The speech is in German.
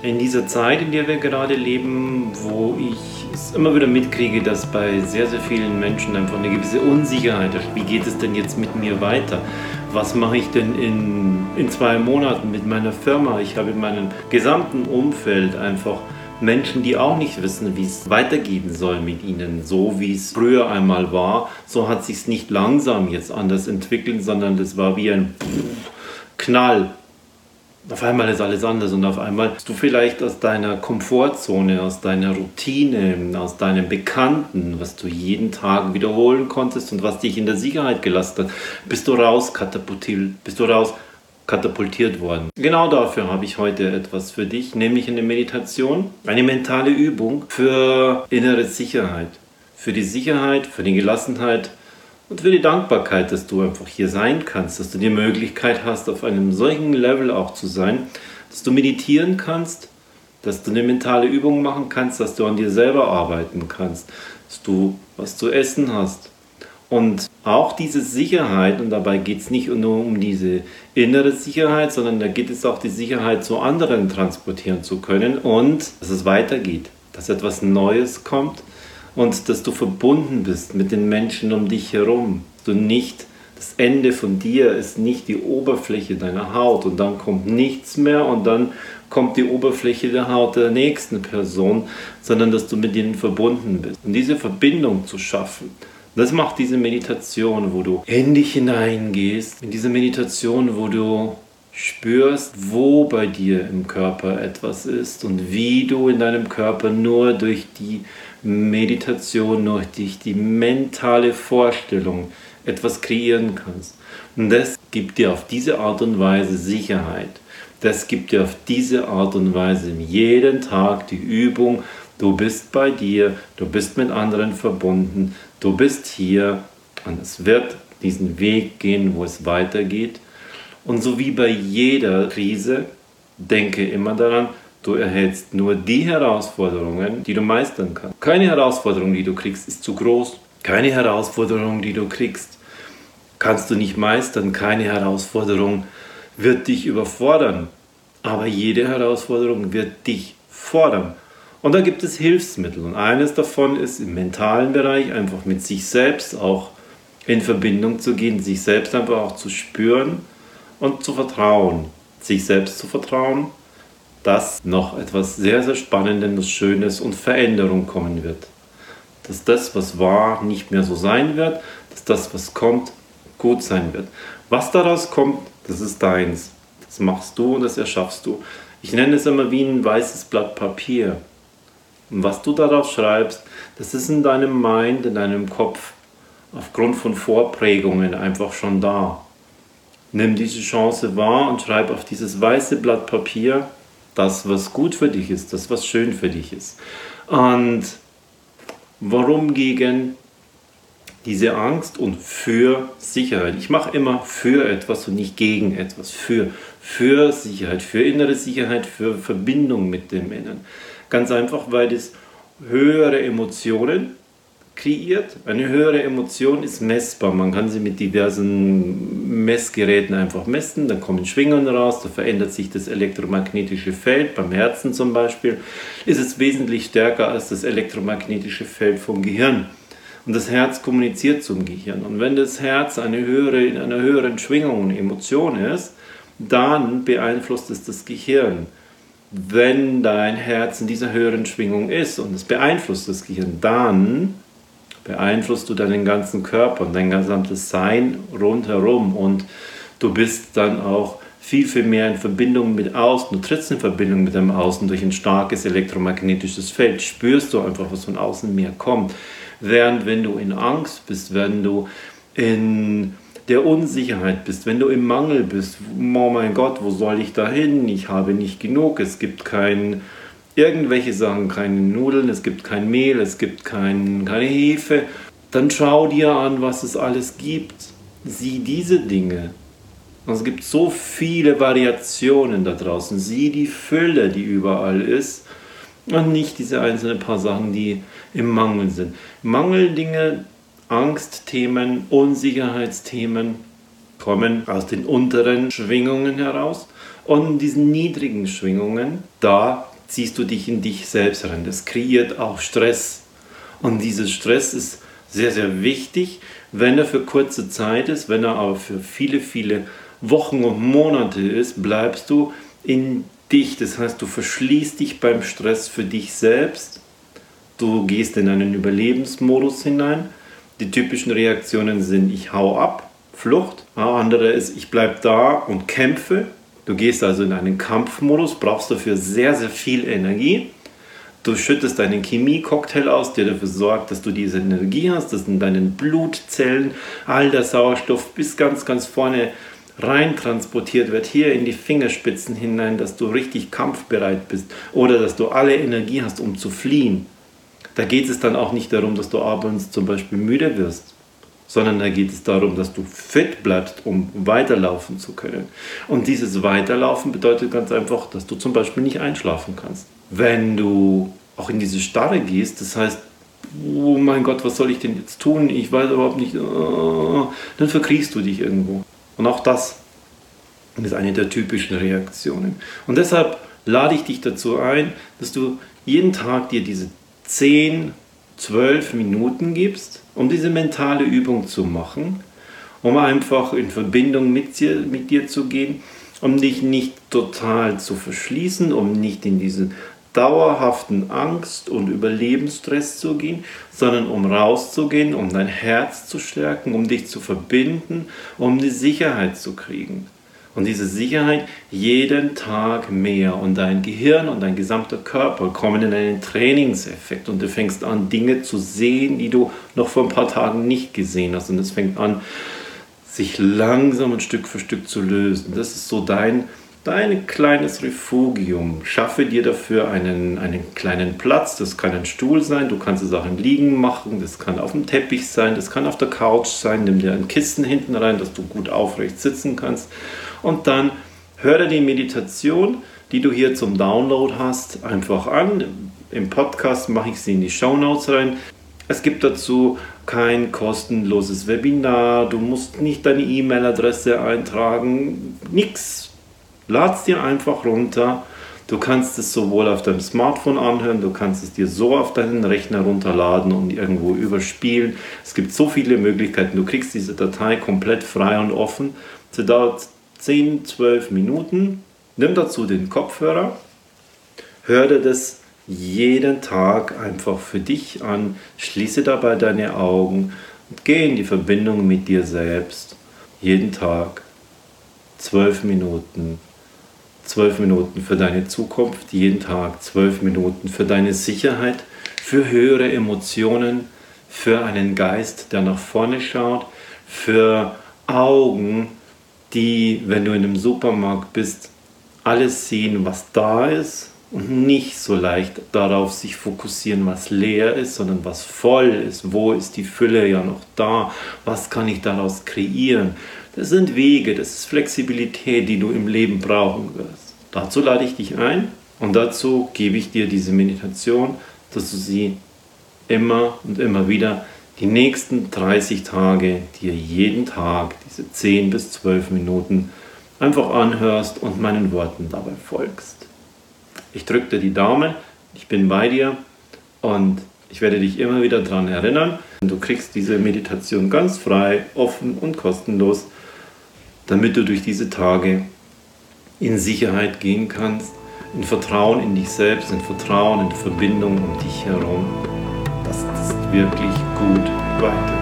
In dieser Zeit, in der wir gerade leben, wo ich es immer wieder mitkriege, dass bei sehr, sehr vielen Menschen einfach eine gewisse Unsicherheit ist. Wie geht es denn jetzt mit mir weiter? Was mache ich denn in, in zwei Monaten mit meiner Firma? Ich habe in meinem gesamten Umfeld einfach Menschen, die auch nicht wissen, wie es weitergehen soll mit ihnen. So wie es früher einmal war, so hat sich es nicht langsam jetzt anders entwickelt, sondern das war wie ein Knall auf einmal ist alles anders und auf einmal bist du vielleicht aus deiner Komfortzone, aus deiner Routine, aus deinem Bekannten, was du jeden Tag wiederholen konntest und was dich in der Sicherheit gelassen hat, bist du raus katapultiert, bist du raus katapultiert worden. Genau dafür habe ich heute etwas für dich, nämlich eine Meditation, eine mentale Übung für innere Sicherheit, für die Sicherheit, für die Gelassenheit und für die Dankbarkeit, dass du einfach hier sein kannst, dass du die Möglichkeit hast, auf einem solchen Level auch zu sein, dass du meditieren kannst, dass du eine mentale Übung machen kannst, dass du an dir selber arbeiten kannst, dass du was zu essen hast. Und auch diese Sicherheit, und dabei geht es nicht nur um diese innere Sicherheit, sondern da geht es auch die Sicherheit zu anderen transportieren zu können und dass es weitergeht, dass etwas Neues kommt, und dass du verbunden bist mit den Menschen um dich herum. Du nicht, das Ende von dir ist nicht die Oberfläche deiner Haut und dann kommt nichts mehr und dann kommt die Oberfläche der Haut der nächsten Person, sondern dass du mit ihnen verbunden bist. Und diese Verbindung zu schaffen, das macht diese Meditation, wo du in dich hineingehst, in diese Meditation, wo du spürst, wo bei dir im Körper etwas ist und wie du in deinem Körper nur durch die Meditation, durch dich die mentale Vorstellung etwas kreieren kannst. Und das gibt dir auf diese Art und Weise Sicherheit. Das gibt dir auf diese Art und Weise jeden Tag die Übung, du bist bei dir, du bist mit anderen verbunden, du bist hier und es wird diesen Weg gehen, wo es weitergeht. Und so wie bei jeder Krise, denke immer daran, Du erhältst nur die Herausforderungen, die du meistern kannst. Keine Herausforderung, die du kriegst, ist zu groß. Keine Herausforderung, die du kriegst, kannst du nicht meistern. Keine Herausforderung wird dich überfordern. Aber jede Herausforderung wird dich fordern. Und da gibt es Hilfsmittel. Und eines davon ist im mentalen Bereich einfach mit sich selbst auch in Verbindung zu gehen, sich selbst einfach auch zu spüren und zu vertrauen. Sich selbst zu vertrauen dass noch etwas sehr, sehr Spannendes, Schönes und Veränderung kommen wird. Dass das, was war, nicht mehr so sein wird, dass das, was kommt, gut sein wird. Was daraus kommt, das ist deins. Das machst du und das erschaffst du. Ich nenne es immer wie ein weißes Blatt Papier. Und was du darauf schreibst, das ist in deinem Mind, in deinem Kopf, aufgrund von Vorprägungen einfach schon da. Nimm diese Chance wahr und schreib auf dieses weiße Blatt Papier das, was gut für dich ist, das, was schön für dich ist. Und warum gegen diese Angst und für Sicherheit? Ich mache immer für etwas und nicht gegen etwas. Für, für Sicherheit, für innere Sicherheit, für Verbindung mit dem Innen. Ganz einfach, weil das höhere Emotionen kreiert. Eine höhere Emotion ist messbar. Man kann sie mit diversen Messgeräten einfach messen. Da kommen Schwingungen raus, da verändert sich das elektromagnetische Feld. Beim Herzen zum Beispiel ist es wesentlich stärker als das elektromagnetische Feld vom Gehirn. Und das Herz kommuniziert zum Gehirn. Und wenn das Herz eine höhere, in einer höheren Schwingung und Emotion ist, dann beeinflusst es das Gehirn. Wenn dein Herz in dieser höheren Schwingung ist und es beeinflusst das Gehirn, dann beeinflusst du deinen ganzen Körper und dein gesamtes Sein rundherum und du bist dann auch viel, viel mehr in Verbindung mit Außen. Du trittst in Verbindung mit dem Außen durch ein starkes elektromagnetisches Feld. Spürst du einfach, was von außen mehr kommt. Während wenn du in Angst bist, wenn du in der Unsicherheit bist, wenn du im Mangel bist, oh mein Gott, wo soll ich da hin? Ich habe nicht genug, es gibt keinen irgendwelche Sachen, keine Nudeln, es gibt kein Mehl, es gibt kein, keine Hefe, dann schau dir an, was es alles gibt. Sieh diese Dinge. Es gibt so viele Variationen da draußen. Sieh die Fülle, die überall ist und nicht diese einzelnen paar Sachen, die im Mangel sind. Mangeldinge, Angstthemen, Unsicherheitsthemen kommen aus den unteren Schwingungen heraus Und diesen niedrigen Schwingungen, da ziehst du dich in dich selbst rein. Das kreiert auch Stress. Und dieser Stress ist sehr, sehr wichtig, wenn er für kurze Zeit ist, wenn er aber für viele, viele Wochen und Monate ist, bleibst du in dich. Das heißt, du verschließt dich beim Stress für dich selbst. Du gehst in einen Überlebensmodus hinein. Die typischen Reaktionen sind, ich hau ab, Flucht. Andere ist, ich bleibe da und kämpfe. Du gehst also in einen Kampfmodus, brauchst dafür sehr, sehr viel Energie. Du schüttest einen Chemie-Cocktail aus, der dafür sorgt, dass du diese Energie hast, dass in deinen Blutzellen all der Sauerstoff bis ganz, ganz vorne rein transportiert wird, hier in die Fingerspitzen hinein, dass du richtig kampfbereit bist oder dass du alle Energie hast, um zu fliehen. Da geht es dann auch nicht darum, dass du abends zum Beispiel müde wirst, sondern da geht es darum, dass du fit bleibst, um weiterlaufen zu können. Und dieses Weiterlaufen bedeutet ganz einfach, dass du zum Beispiel nicht einschlafen kannst. Wenn du auch in diese Starre gehst, das heißt, oh mein Gott, was soll ich denn jetzt tun? Ich weiß überhaupt nicht, oh, dann verkriechst du dich irgendwo. Und auch das ist eine der typischen Reaktionen. Und deshalb lade ich dich dazu ein, dass du jeden Tag dir diese 10, 12 Minuten gibst, um diese mentale Übung zu machen, um einfach in Verbindung mit dir, mit dir zu gehen, um dich nicht total zu verschließen, um nicht in diesen dauerhaften Angst und Überlebensstress zu gehen, sondern um rauszugehen, um dein Herz zu stärken, um dich zu verbinden, um die Sicherheit zu kriegen. Und diese Sicherheit jeden Tag mehr und dein Gehirn und dein gesamter Körper kommen in einen Trainingseffekt und du fängst an, Dinge zu sehen, die du noch vor ein paar Tagen nicht gesehen hast. Und es fängt an, sich langsam und Stück für Stück zu lösen. Das ist so dein dein kleines Refugium. Schaffe dir dafür einen, einen kleinen Platz. Das kann ein Stuhl sein, du kannst es auch im Liegen machen, das kann auf dem Teppich sein, das kann auf der Couch sein. Nimm dir ein Kissen hinten rein, dass du gut aufrecht sitzen kannst. Und dann höre die Meditation, die du hier zum Download hast, einfach an. Im Podcast mache ich sie in die Show Notes rein. Es gibt dazu kein kostenloses Webinar, du musst nicht deine E-Mail-Adresse eintragen, nichts Lad's dir einfach runter. Du kannst es sowohl auf deinem Smartphone anhören, du kannst es dir so auf deinen Rechner runterladen und irgendwo überspielen. Es gibt so viele Möglichkeiten. Du kriegst diese Datei komplett frei und offen. 10, 12 Minuten. Nimm dazu den Kopfhörer. Hör dir das jeden Tag einfach für dich an. Schließe dabei deine Augen und geh in die Verbindung mit dir selbst. Jeden Tag 12 Minuten zwölf Minuten für deine Zukunft, jeden Tag zwölf Minuten für deine Sicherheit, für höhere Emotionen, für einen Geist, der nach vorne schaut, für Augen, die, wenn du in einem Supermarkt bist, alles sehen, was da ist und nicht so leicht darauf sich fokussieren, was leer ist, sondern was voll ist. Wo ist die Fülle ja noch da? Was kann ich daraus kreieren? Das sind Wege, das ist Flexibilität, die du im Leben brauchen wirst. Dazu lade ich dich ein und dazu gebe ich dir diese Meditation, dass du sie immer und immer wieder die nächsten 30 Tage dir jeden Tag diese 10 bis 12 Minuten einfach anhörst und meinen Worten dabei folgst. Ich drücke dir die Daumen, ich bin bei dir und ich werde dich immer wieder daran erinnern. Du kriegst diese Meditation ganz frei, offen und kostenlos damit du durch diese Tage in Sicherheit gehen kannst, in Vertrauen in dich selbst, in Vertrauen in Verbindung um dich herum, dass es wirklich gut weitergeht.